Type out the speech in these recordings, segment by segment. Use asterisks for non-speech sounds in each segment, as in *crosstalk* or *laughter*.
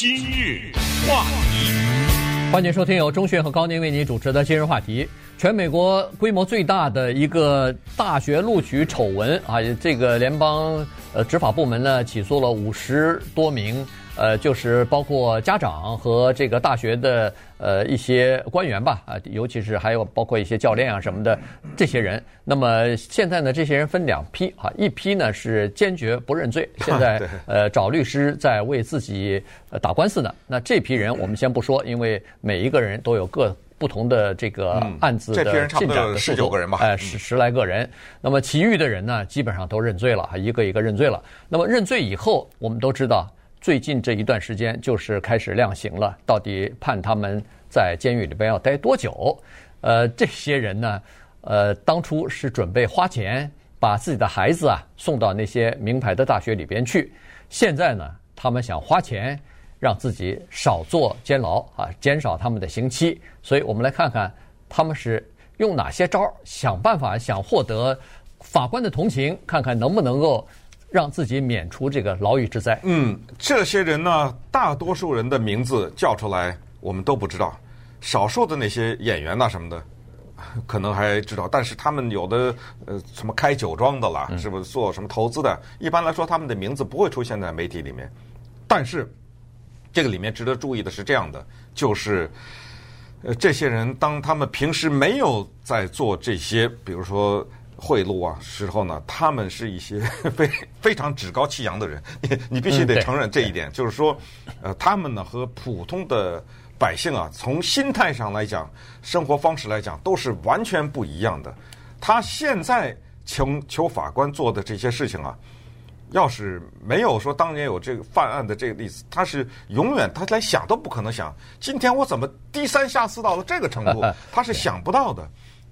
今日话题，欢迎收听由钟迅和高宁为您主持的今日话题。全美国规模最大的一个大学录取丑闻啊，这个联邦呃执法部门呢起诉了五十多名。呃，就是包括家长和这个大学的呃一些官员吧，啊，尤其是还有包括一些教练啊什么的这些人。那么现在呢，这些人分两批啊，一批呢是坚决不认罪，现在 *laughs* 呃找律师在为自己打官司呢。那这批人我们先不说，因为每一个人都有各不同的这个案子的进展的速度，哎，十十来个人。那么其余的人呢，基本上都认罪了，一个一个认罪了。那么认罪以后，我们都知道。最近这一段时间就是开始量刑了，到底判他们在监狱里边要待多久？呃，这些人呢，呃，当初是准备花钱把自己的孩子啊送到那些名牌的大学里边去，现在呢，他们想花钱让自己少坐监牢啊，减少他们的刑期。所以我们来看看他们是用哪些招儿，想办法想获得法官的同情，看看能不能够。让自己免除这个牢狱之灾。嗯，这些人呢，大多数人的名字叫出来，我们都不知道。少数的那些演员呐什么的，可能还知道。但是他们有的呃，什么开酒庄的啦，是不是做什么投资的？嗯、一般来说，他们的名字不会出现在媒体里面。但是这个里面值得注意的是这样的，就是呃，这些人当他们平时没有在做这些，比如说。贿赂啊，时候呢，他们是一些 *laughs* 非非常趾高气扬的人，你你必须得承认这一点，就是说，呃，他们呢和普通的百姓啊，从心态上来讲，生活方式来讲，都是完全不一样的。他现在求求法官做的这些事情啊，要是没有说当年有这个犯案的这个例子，他是永远他连想都不可能想，今天我怎么低三下四到了这个程度，*laughs* 他是想不到的。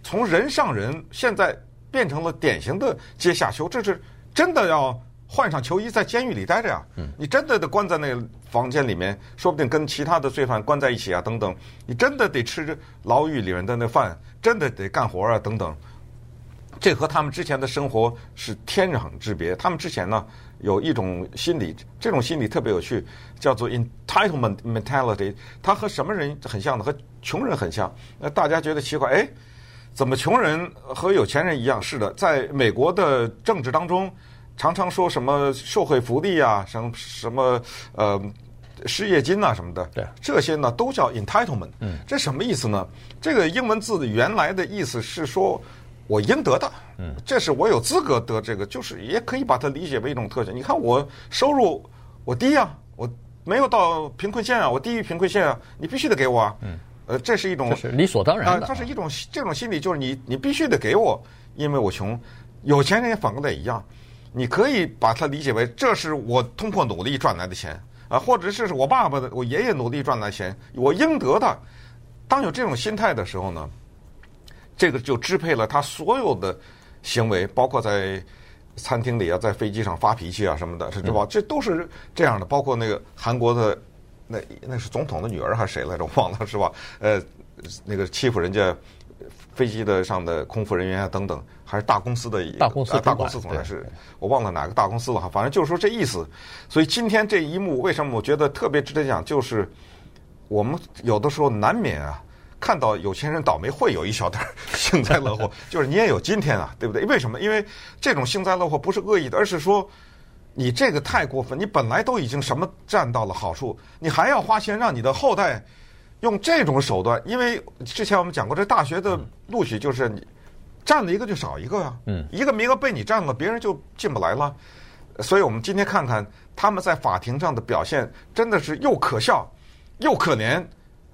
从人上人，现在。变成了典型的阶下囚，这是真的要换上囚衣在监狱里待着呀！你真的得关在那个房间里面，说不定跟其他的罪犯关在一起啊，等等。你真的得吃牢狱里面的那饭，真的得干活啊，等等。这和他们之前的生活是天壤之别。他们之前呢，有一种心理，这种心理特别有趣，叫做 entitlement mentality。它和什么人很像呢？和穷人很像。那大家觉得奇怪，哎。怎么穷人和有钱人一样？是的，在美国的政治当中，常常说什么社会福利啊，什么什么呃失业金啊什么的，对，这些呢都叫 entitlement。嗯，这什么意思呢？这个英文字的原来的意思是说我应得的，嗯，这是我有资格得这个，就是也可以把它理解为一种特权。你看我收入我低啊，我没有到贫困线啊，我低于贫困线啊，你必须得给我啊。嗯。呃，这是一种是理所当然的。它是一种这种心理，就是你你必须得给我，因为我穷。有钱人也反过来一样，你可以把它理解为这是我通过努力赚来的钱啊，或者是我爸爸的、我爷爷努力赚来的钱，我应得的。当有这种心态的时候呢，这个就支配了他所有的行为，包括在餐厅里啊，在飞机上发脾气啊什么的，是吧？这都是这样的。包括那个韩国的。那那是总统的女儿还是谁来着？我 *laughs* 忘了是吧？呃，那个欺负人家飞机的上的空服人员啊等等，还是大公司的大公司、啊、大公司总裁是，我忘了哪个大公司了哈。反正就是说这意思。所以今天这一幕为什么我觉得特别值得讲？就是我们有的时候难免啊，看到有钱人倒霉会有一小点 *laughs* 幸灾乐祸，就是你也有今天啊，对不对？为什么？因为这种幸灾乐祸不是恶意的，而是说。你这个太过分！你本来都已经什么占到了好处，你还要花钱让你的后代用这种手段？因为之前我们讲过，这大学的录取就是你占了一个就少一个啊，嗯，一个名额被你占了，别人就进不来了。所以我们今天看看他们在法庭上的表现，真的是又可笑又可怜，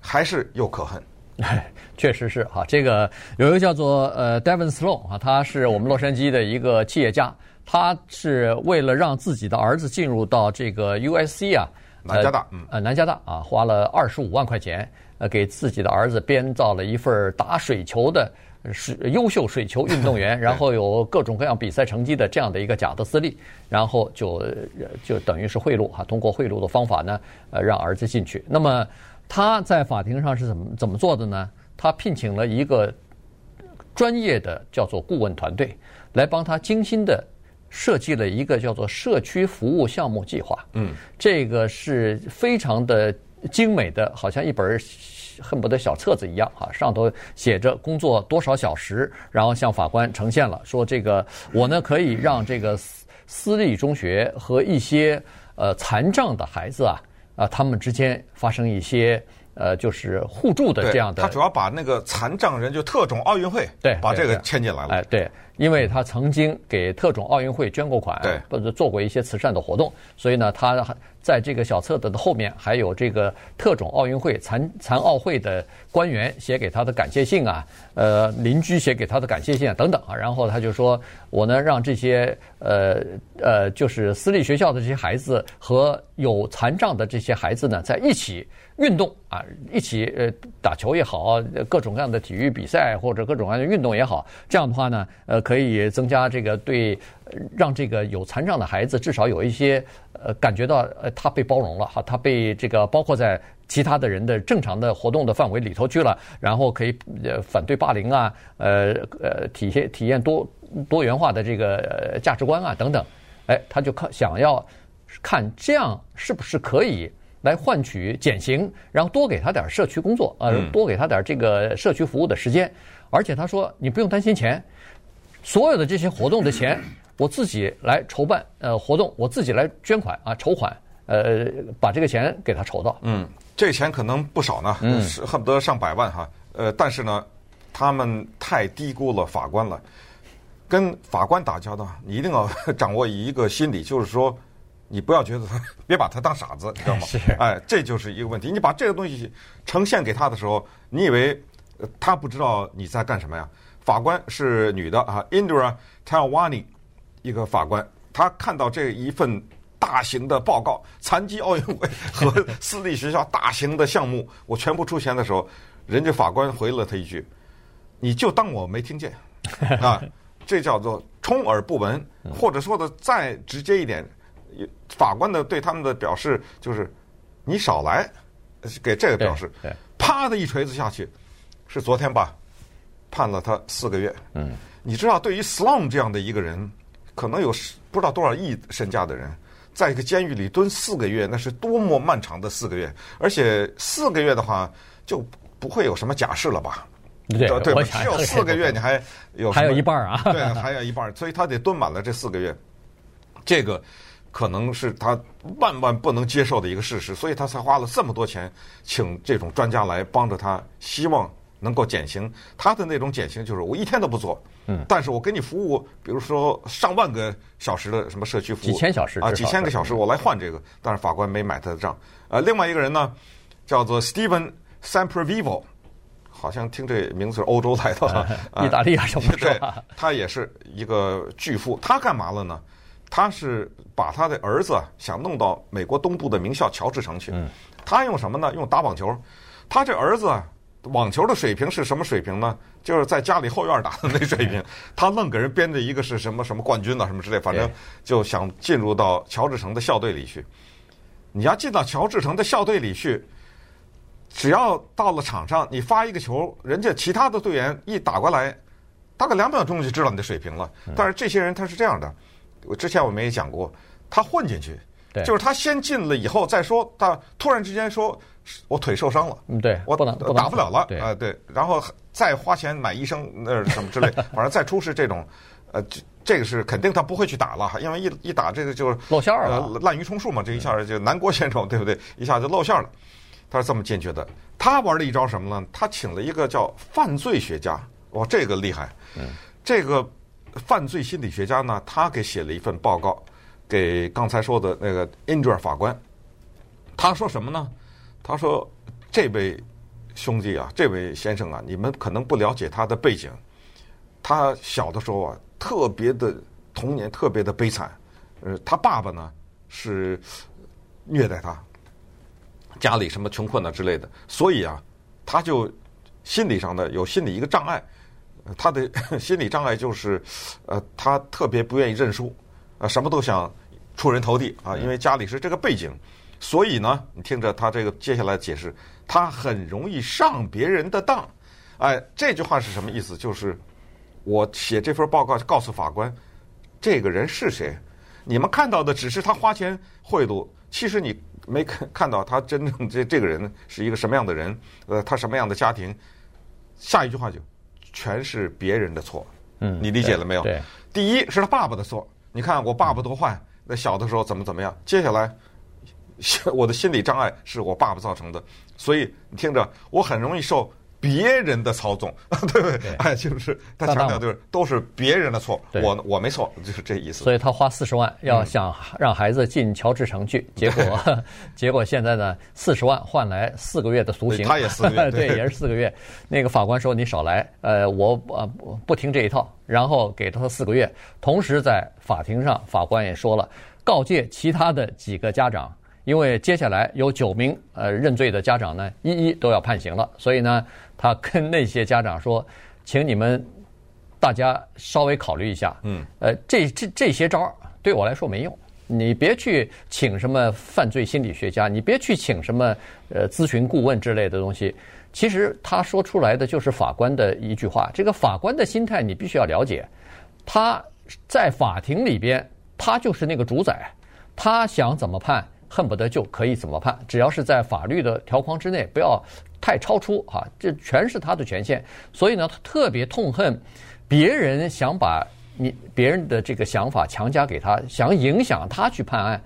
还是又可恨。*laughs* 确实是哈，这个有一个叫做呃 Devin Sloan 啊，他是我们洛杉矶的一个企业家。他是为了让自己的儿子进入到这个 USC 啊，南加大，呃，南加大啊，花了二十五万块钱，呃，给自己的儿子编造了一份打水球的是优秀水球运动员，*laughs* 然后有各种各样比赛成绩的这样的一个假的资历，然后就就等于是贿赂哈，通过贿赂的方法呢，呃，让儿子进去。那么他在法庭上是怎么怎么做的呢？他聘请了一个专业的叫做顾问团队来帮他精心的。设计了一个叫做社区服务项目计划。嗯，这个是非常的精美的，好像一本恨不得小册子一样啊，上头写着工作多少小时，然后向法官呈现了，说这个我呢可以让这个私私立中学和一些呃残障的孩子啊啊他们之间发生一些。呃，就是互助的这样的，他主要把那个残障人就特种奥运会，对，把这个牵进来了。哎，对，因为他曾经给特种奥运会捐过款，对，或者做过一些慈善的活动，所以呢，他在这个小册子的后面还有这个特种奥运会残残奥会的官员写给他的感谢信啊，呃，邻居写给他的感谢信啊等等啊，然后他就说，我呢让这些呃呃，就是私立学校的这些孩子和有残障的这些孩子呢在一起。运动啊，一起呃打球也好，各种各样的体育比赛或者各种各样的运动也好，这样的话呢，呃，可以增加这个对，让这个有残障的孩子至少有一些呃感觉到呃他被包容了哈，他被这个包括在其他的人的正常的活动的范围里头去了，然后可以呃反对霸凌啊，呃呃体现体验多多元化的这个价值观啊等等，哎，他就看想要看这样是不是可以。来换取减刑，然后多给他点社区工作，呃，多给他点这个社区服务的时间。而且他说，你不用担心钱，所有的这些活动的钱，*coughs* 我自己来筹办，呃，活动我自己来捐款啊，筹款，呃，把这个钱给他筹到。嗯，这钱可能不少呢，嗯，恨不得上百万哈。呃，但是呢，他们太低估了法官了。跟法官打交道，你一定要掌握一个心理，就是说。你不要觉得他，别把他当傻子，知道吗？是。哎，这就是一个问题。你把这个东西呈现给他的时候，你以为他不知道你在干什么呀？法官是女的啊，Indira Talwani，一个法官，他看到这一份大型的报告，残疾奥运会和 *laughs* 私立学校大型的项目，我全部出钱的时候，人家法官回了他一句：“你就当我没听见。*laughs* ”啊，这叫做充耳不闻，或者说的再直接一点。法官的对他们的表示就是，你少来，给这个表示，啪的一锤子下去，是昨天吧，判了他四个月。嗯，你知道，对于 Slum 这样的一个人，可能有不知道多少亿身价的人，在一个监狱里蹲四个月，那是多么漫长的四个月，而且四个月的话就不会有什么假释了吧？对对吧？只有四个月，你还有还有一半啊？对，还有一半，所以他得蹲满了这四个月，这个。可能是他万万不能接受的一个事实，所以他才花了这么多钱请这种专家来帮着他，希望能够减刑。他的那种减刑就是我一天都不做，嗯，但是我给你服务，比如说上万个小时的什么社区服务，几千小时啊，几千个小时，我来换这个。但是法官没买他的账。呃，另外一个人呢，叫做 Steven Semprevivo，好像听这名字是欧洲来的，*laughs* 意大利啊什么的，对，他也是一个巨富。他干嘛了呢？他是把他的儿子想弄到美国东部的名校乔治城去。他用什么呢？用打网球。他这儿子网球的水平是什么水平呢？就是在家里后院打的那水平。*laughs* 他愣给人编的一个是什么什么冠军啊什么之类，反正就想进入到乔治城的校队里去。你要进到乔治城的校队里去，只要到了场上，你发一个球，人家其他的队员一打过来，大概两秒钟就知道你的水平了。但是这些人他是这样的。我之前我们也讲过，他混进去，就是他先进了以后再说，他突然之间说，我腿受伤了，嗯，对，我不能打不了了，啊，对，然后再花钱买医生那 *laughs* 什么之类，*laughs* 反正再出示这种，呃，这这个是肯定他不会去打了，因为一一打这个就是露馅了，滥竽充数嘛，这一下就南郭先生对不对？一下就露馅了，他是这么进去的。他玩了一招什么呢？他请了一个叫犯罪学家，哇，这个厉害，嗯，这个。犯罪心理学家呢，他给写了一份报告，给刚才说的那个 Indra 法官。他说什么呢？他说：“这位兄弟啊，这位先生啊，你们可能不了解他的背景。他小的时候啊，特别的童年特别的悲惨。呃，他爸爸呢是虐待他，家里什么穷困啊之类的，所以啊，他就心理上的有心理一个障碍。”他的 *laughs* 心理障碍就是，呃，他特别不愿意认输，呃，什么都想出人头地啊，因为家里是这个背景，所以呢，你听着他这个接下来解释，他很容易上别人的当，哎，这句话是什么意思？就是我写这份报告告诉法官，这个人是谁？你们看到的只是他花钱贿赂，其实你没看看到他真正这这个人是一个什么样的人，呃，他什么样的家庭。下一句话就全是别人的错。嗯，你理解了没有？对，第一是他爸爸的错。你看我爸爸多坏，那小的时候怎么怎么样？接下来，*laughs* 我的心理障碍是我爸爸造成的，所以你听着，我很容易受。别人的操纵，*laughs* 对不对？对哎，就是他强调就是都是别人的错，我我没错，*laughs* 就是这意思。所以他花四十万要想让孩子进乔治城去，嗯、结果 *laughs* 结果现在呢，四十万换来四个月的徒刑。他也四个月，对，也是四个月。那个法官说你少来，呃，我呃不听这一套，然后给他四个月。同时在法庭上，法官也说了，告诫其他的几个家长。因为接下来有九名呃认罪的家长呢，一一都要判刑了，所以呢，他跟那些家长说，*laughs* 请你们大家稍微考虑一下，嗯，呃，这这这些招对我来说没用，你别去请什么犯罪心理学家，你别去请什么呃咨询顾问之类的东西。其实他说出来的就是法官的一句话，这个法官的心态你必须要了解，他在法庭里边，他就是那个主宰，他想怎么判。恨不得就可以怎么判，只要是在法律的条框之内，不要太超出哈，这全是他的权限。所以呢，他特别痛恨别人想把你别人的这个想法强加给他，想影响他去判案，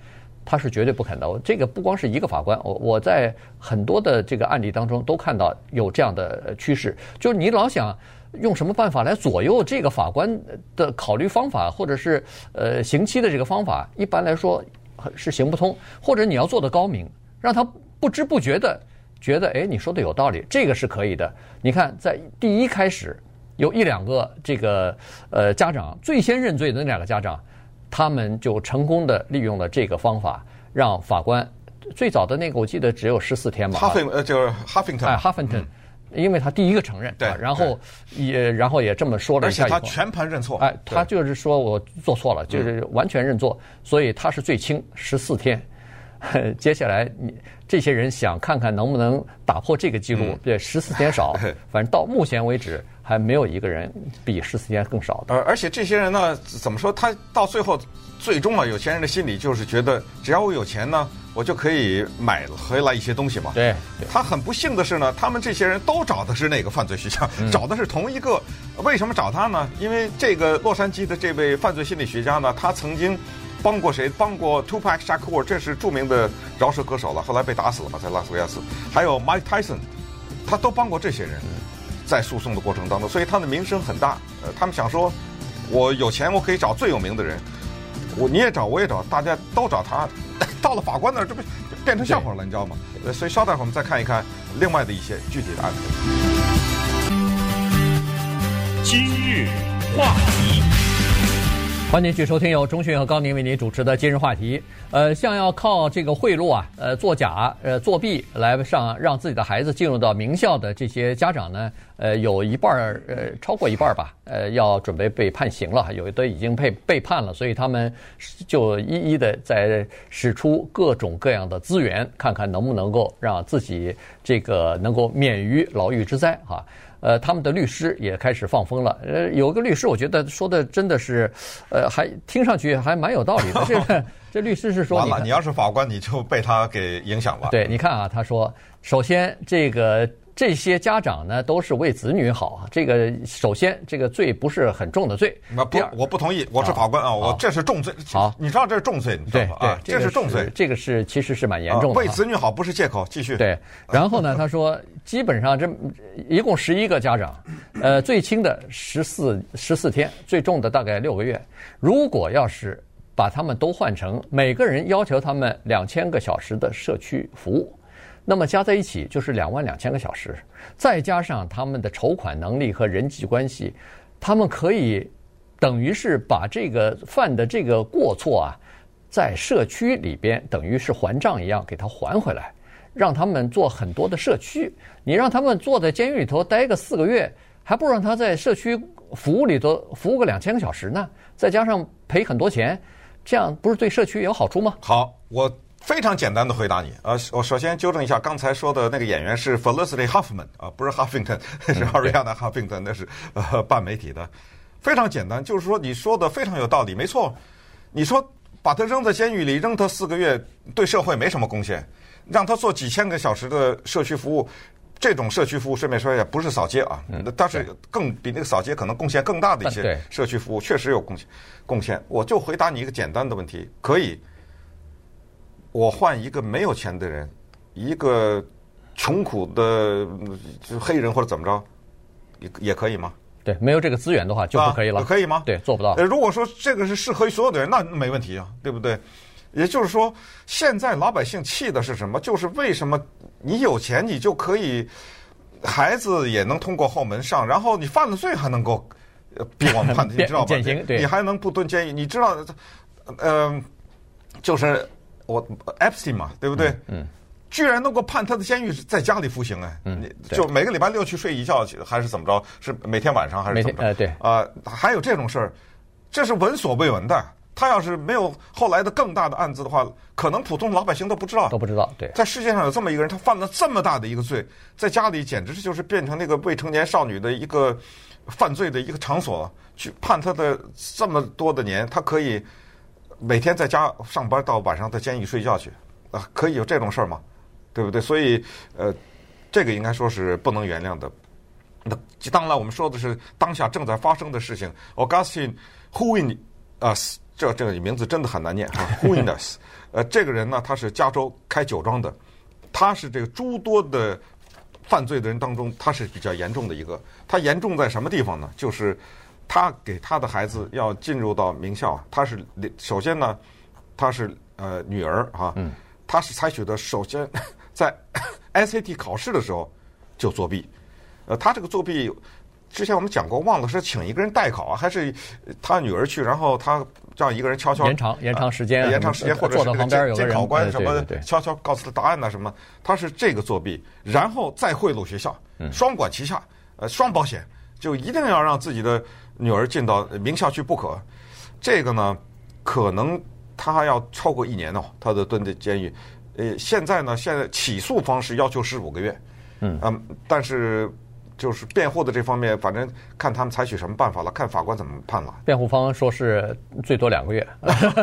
他是绝对不肯的。这个不光是一个法官，我我在很多的这个案例当中都看到有这样的趋势，就是你老想用什么办法来左右这个法官的考虑方法，或者是呃刑期的这个方法，一般来说。是行不通，或者你要做得高明，让他不知不觉的觉得，哎，你说的有道理，这个是可以的。你看，在第一开始有一两个这个呃家长最先认罪的那两个家长，他们就成功的利用了这个方法，让法官最早的那个我记得只有十四天吧。哈芬呃，就是哈芬顿。哎，哈芬顿，因为他第一个承认，对，然后也然后也这么说了一下，而且他全盘认错，哎，他就是说我做错了，就是完全认错，所以他是最轻十四天。*laughs* 接下来你这些人想看看能不能打破这个记录，对，十四天少，*laughs* 反正到目前为止还没有一个人比十四天更少的。而而且这些人呢，怎么说？他到最后最终啊，有钱人的心理就是觉得，只要我有钱呢。我就可以买回来一些东西嘛。对，他很不幸的是呢，他们这些人都找的是那个犯罪学家，嗯、找的是同一个。为什么找他呢？因为这个洛杉矶的这位犯罪心理学家呢，他曾经帮过谁？帮过 Tupac Shakur，这是著名的饶舌歌手了，后来被打死了嘛，在拉斯维加斯。还有 Mike Tyson，他都帮过这些人，在诉讼的过程当中，所以他的名声很大。呃，他们想说，我有钱，我可以找最有名的人。我你也找，我也找，大家都找他。*laughs* 到了法官那儿，这不变成笑话了，你知道吗？呃所以稍待会儿我们再看一看另外的一些具体的案子。今日话题。欢迎继续收听由中讯和高宁为您主持的今日话题。呃，像要靠这个贿赂啊，呃，作假、呃，作弊来上让自己的孩子进入到名校的这些家长呢，呃，有一半儿，呃，超过一半儿吧，呃，要准备被判刑了，有的已经被被判了，所以他们就一一的在使出各种各样的资源，看看能不能够让自己这个能够免于牢狱之灾哈。呃，他们的律师也开始放风了。呃，有个律师，我觉得说的真的是，呃，还听上去还蛮有道理的。这个 *laughs* 这律师是说，完了，你要是法官，你就被他给影响了。对，你看啊，他说，首先这个。这些家长呢，都是为子女好啊。这个首先，这个罪不是很重的罪。那不，我不同意。我是法官啊，我这是重罪。好，你知道这是重罪，你知道吧？啊，这是重罪。这个是其实是蛮严重的。为子女好不是借口。继续。对。然后呢，*laughs* 他说，基本上这一共十一个家长，呃，最轻的十四十四天，最重的大概六个月。如果要是把他们都换成每个人要求他们两千个小时的社区服务。那么加在一起就是两万两千个小时，再加上他们的筹款能力和人际关系，他们可以等于是把这个犯的这个过错啊，在社区里边等于是还账一样给他还回来，让他们做很多的社区。你让他们坐在监狱里头待个四个月，还不如让他在社区服务里头服务个两千个小时呢？再加上赔很多钱，这样不是对社区有好处吗？好，我。非常简单的回答你，呃，我首先纠正一下，刚才说的那个演员是 Felicity Huffman 啊，不是 Huffington，*laughs* 是 Arianna Huffington，那是呃半媒体的。非常简单，就是说你说的非常有道理，没错。你说把他扔在监狱里，扔他四个月，对社会没什么贡献，让他做几千个小时的社区服务。这种社区服务，顺便说一下，不是扫街啊，嗯、但是更比那个扫街可能贡献更大的一些社区服务，确实有贡献。贡献，我就回答你一个简单的问题：可以，我换一个没有钱的人，一个穷苦的黑人或者怎么着，也也可以吗？对，没有这个资源的话就不可以了，啊、可以吗？对，做不到。如果说这个是适合于所有的人，那没问题啊，对不对？也就是说，现在老百姓气的是什么？就是为什么你有钱，你就可以孩子也能通过后门上，然后你犯了罪还能够比我们判，*laughs* 你知道吧？你还能不蹲监狱？你知道，嗯、呃，就是我 Epstein 嘛，对不对？嗯。嗯居然能够判他的监狱是在家里服刑哎，嗯，就每个礼拜六去睡一觉还是怎么着？是每天晚上还是怎么着？哎，对啊，还有这种事儿，这是闻所未闻的。他要是没有后来的更大的案子的话，可能普通老百姓都不知道，都不知道。对，在世界上有这么一个人，他犯了这么大的一个罪，在家里简直就是变成那个未成年少女的一个犯罪的一个场所，去判他的这么多的年，他可以每天在家上班，到晚上在监狱睡觉去啊？可以有这种事儿吗？对不对？所以呃，这个应该说是不能原谅的。那当然，我们说的是当下正在发生的事情。Augustine Hoheneß。这这个名字真的很难念啊，*laughs* Hoheneß 呃，这个人呢，他是加州开酒庄的，他是这个诸多的犯罪的人当中，他是比较严重的一个。他严重在什么地方呢？就是他给他的孩子要进入到名校，他是首先呢，他是呃女儿哈，他是采取的首先 *laughs* 在 *coughs* SAT 考试的时候就作弊，呃，他这个作弊。之前我们讲过，忘了是请一个人代考啊，还是他女儿去，然后他让一个人悄悄延长延长时间，延长时间，或者是监监考官什么悄悄告诉他答案呐什么，他是这个作弊，然后再贿赂学校，双管齐下，呃，双保险，就一定要让自己的女儿进到名校去不可。这个呢，可能他要超过一年哦，他的蹲的监狱。呃，现在呢，现在起诉方式要求十五个月，嗯嗯，但是。就是辩护的这方面，反正看他们采取什么办法了，看法官怎么判了。辩护方说是最多两个月，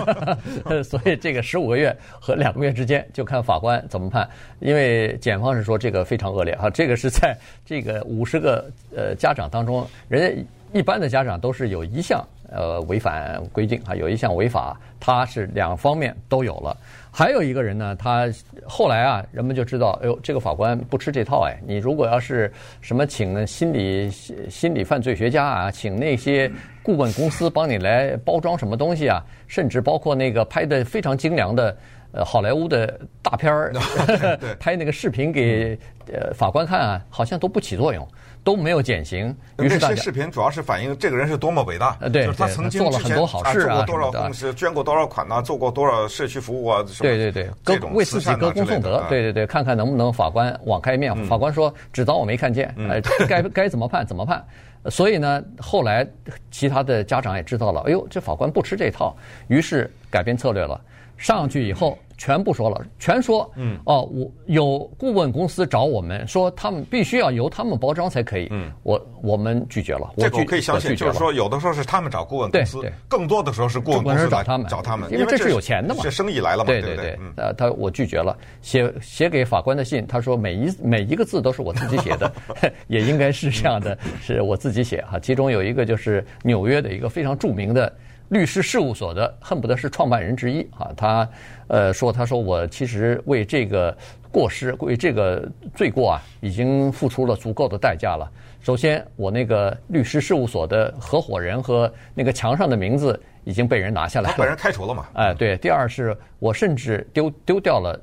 *laughs* 所以这个十五个月和两个月之间就看法官怎么判。因为检方是说这个非常恶劣哈，这个是在这个五十个呃家长当中，人家一般的家长都是有一项呃违反规定啊，有一项违法，他是两方面都有了。还有一个人呢，他后来啊，人们就知道，哎呦，这个法官不吃这套哎。你如果要是什么请心理心理犯罪学家啊，请那些顾问公司帮你来包装什么东西啊，甚至包括那个拍的非常精良的呃好莱坞的大片儿，*laughs* 拍那个视频给呃法官看啊，好像都不起作用。都没有减刑，于是这些视频主要是反映这个人是多么伟大。对，就是他曾经做了很多好事啊，做过多少公司，捐过多少款呐，做过多少社区服务啊，对对对，歌为自己歌功颂德。对对对，看看能不能法官网开一面。法官说只当我没看见，哎，该 *laughs* 该怎么判怎么判。所以呢，后来其他的家长也知道了，哎呦，这法官不吃这套，于是改变策略了。上去以后。全部说了，全说，嗯，哦，我有顾问公司找我们说，他们必须要由他们包装才可以，嗯，我我们拒绝了，这个我可以相信，就是说有的时候是他们找顾问公司，更多的时候是顾问公司找他们，找他们，因为这是有钱的嘛，这生意来了嘛，对对对，呃，他我拒绝了，写写给法官的信，他说每一每一个字都是我自己写的，*laughs* *laughs* 也应该是这样的，是我自己写哈，其中有一个就是纽约的一个非常著名的。律师事务所的恨不得是创办人之一啊，他呃说，他说我其实为这个过失，为这个罪过啊，已经付出了足够的代价了。首先，我那个律师事务所的合伙人和那个墙上的名字已经被人拿下来了，被人开除了嘛？哎，对。第二是我甚至丢丢掉了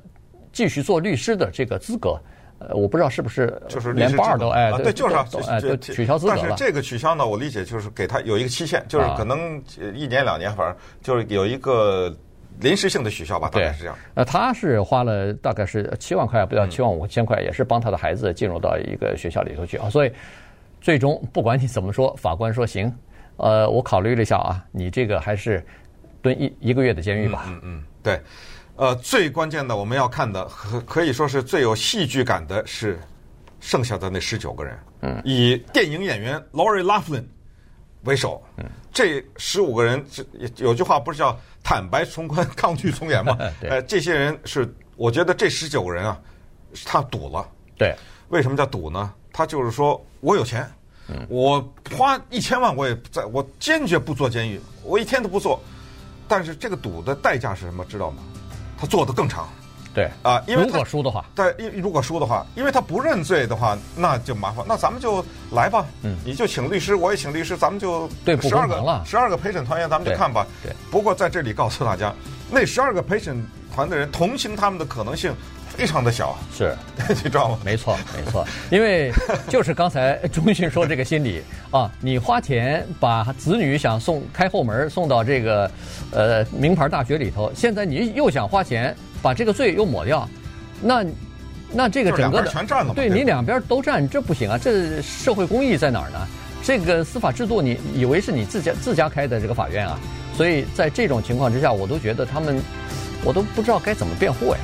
继续做律师的这个资格。呃，我不知道是不是就是连 bar 都哎，对，就是哎，都取消资格了。但是这个取消呢，我理解就是给他有一个期限，就是可能一年两年，反正就是有一个临时性的取消吧，大概是这样。呃，他是花了大概是七万块，不到七万五千块，也是帮他的孩子进入到一个学校里头去啊。所以最终不管你怎么说，法官说行，呃，我考虑了一下啊，你这个还是蹲一一个月的监狱吧。嗯嗯，对。呃，最关键的我们要看的，可可以说是最有戏剧感的是剩下的那十九个人。嗯，以电影演员 Lori Loughlin 为首，这十五个人，这有句话不是叫坦白从宽，*laughs* 抗拒从严吗？*laughs* 呃，这些人是，我觉得这十九个人啊，他赌了。对，为什么叫赌呢？他就是说我有钱，我花一千万，我也在，我坚决不坐监狱，我一天都不坐。但是这个赌的代价是什么？知道吗？他做得更长。对啊，因为如果输的话，对，如如果输的话，因为他不认罪的话，那就麻烦。那咱们就来吧，嗯，你就请律师，我也请律师，咱们就对十二个十二个陪审团员，咱们就看吧。对。不过在这里告诉大家，那十二个陪审团的人同情他们的可能性非常的小。是，*laughs* 你知道吗？没错，没错。因为就是刚才忠信说这个心理 *laughs* 啊，你花钱把子女想送开后门送到这个呃名牌大学里头，现在你又想花钱。把这个罪又抹掉，那那这个整个的全占了，对你两边都占，这不行啊！这社会公义在哪儿呢？这个司法制度，你以为是你自家自家开的这个法院啊？所以在这种情况之下，我都觉得他们，我都不知道该怎么辩护呀。